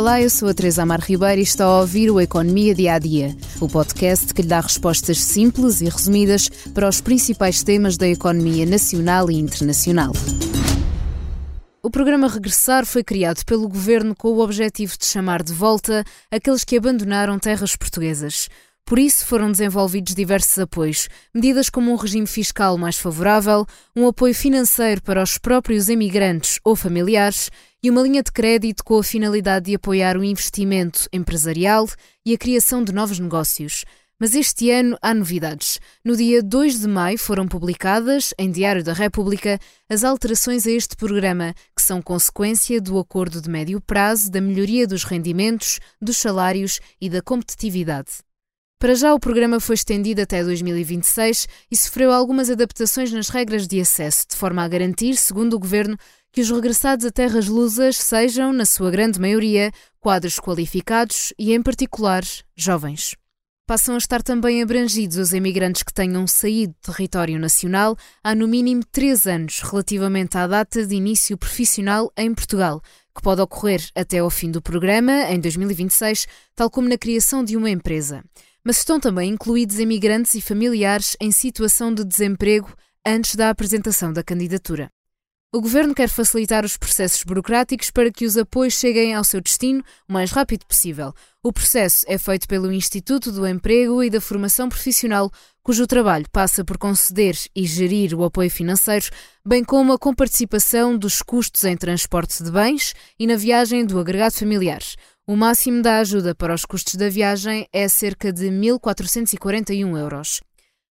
Olá, eu sou a Teresa Amar Ribeiro e está a ouvir o Economia Dia a Dia, o podcast que lhe dá respostas simples e resumidas para os principais temas da economia nacional e internacional. O programa Regressar foi criado pelo governo com o objetivo de chamar de volta aqueles que abandonaram terras portuguesas. Por isso foram desenvolvidos diversos apoios, medidas como um regime fiscal mais favorável, um apoio financeiro para os próprios emigrantes ou familiares e uma linha de crédito com a finalidade de apoiar o investimento empresarial e a criação de novos negócios. Mas este ano há novidades. No dia 2 de maio foram publicadas, em Diário da República, as alterações a este programa, que são consequência do acordo de médio prazo da melhoria dos rendimentos, dos salários e da competitividade. Para já, o programa foi estendido até 2026 e sofreu algumas adaptações nas regras de acesso, de forma a garantir, segundo o governo, que os regressados a terras lusas sejam, na sua grande maioria, quadros qualificados e, em particular, jovens. Passam a estar também abrangidos os emigrantes que tenham saído do território nacional há no mínimo três anos relativamente à data de início profissional em Portugal, que pode ocorrer até ao fim do programa, em 2026, tal como na criação de uma empresa mas estão também incluídos imigrantes e familiares em situação de desemprego antes da apresentação da candidatura. O governo quer facilitar os processos burocráticos para que os apoios cheguem ao seu destino o mais rápido possível. O processo é feito pelo Instituto do Emprego e da Formação Profissional, cujo trabalho passa por conceder e gerir o apoio financeiro, bem como a comparticipação dos custos em transporte de bens e na viagem do agregado familiar. O máximo da ajuda para os custos da viagem é cerca de 1.441 euros.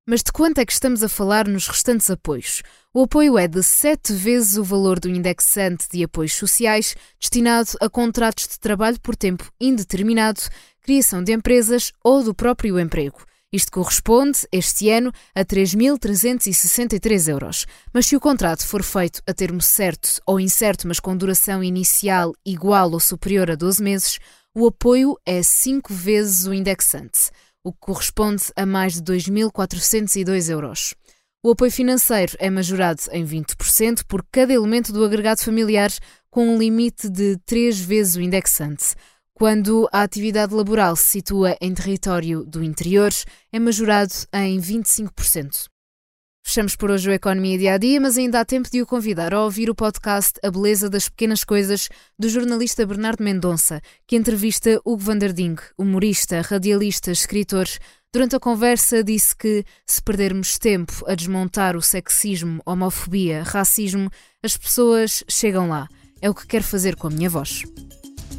Mas de quanto é que estamos a falar nos restantes apoios? O apoio é de sete vezes o valor do indexante de apoios sociais destinado a contratos de trabalho por tempo indeterminado, criação de empresas ou do próprio emprego. Isto corresponde, este ano, a 3.363 euros. Mas se o contrato for feito a termo certo ou incerto, mas com duração inicial igual ou superior a 12 meses, o apoio é 5 vezes o indexante, o que corresponde a mais de 2.402 euros. O apoio financeiro é majorado em 20% por cada elemento do agregado familiar, com um limite de 3 vezes o indexante. Quando a atividade laboral se situa em território do interior, é majorado em 25%. Fechamos por hoje o Economia Dia a Dia, mas ainda há tempo de o convidar a ouvir o podcast A Beleza das Pequenas Coisas do jornalista Bernardo Mendonça, que entrevista Hugo Vanderding, humorista, radialista, escritor. Durante a conversa disse que se perdermos tempo a desmontar o sexismo, homofobia, racismo, as pessoas chegam lá. É o que quero fazer com a minha voz.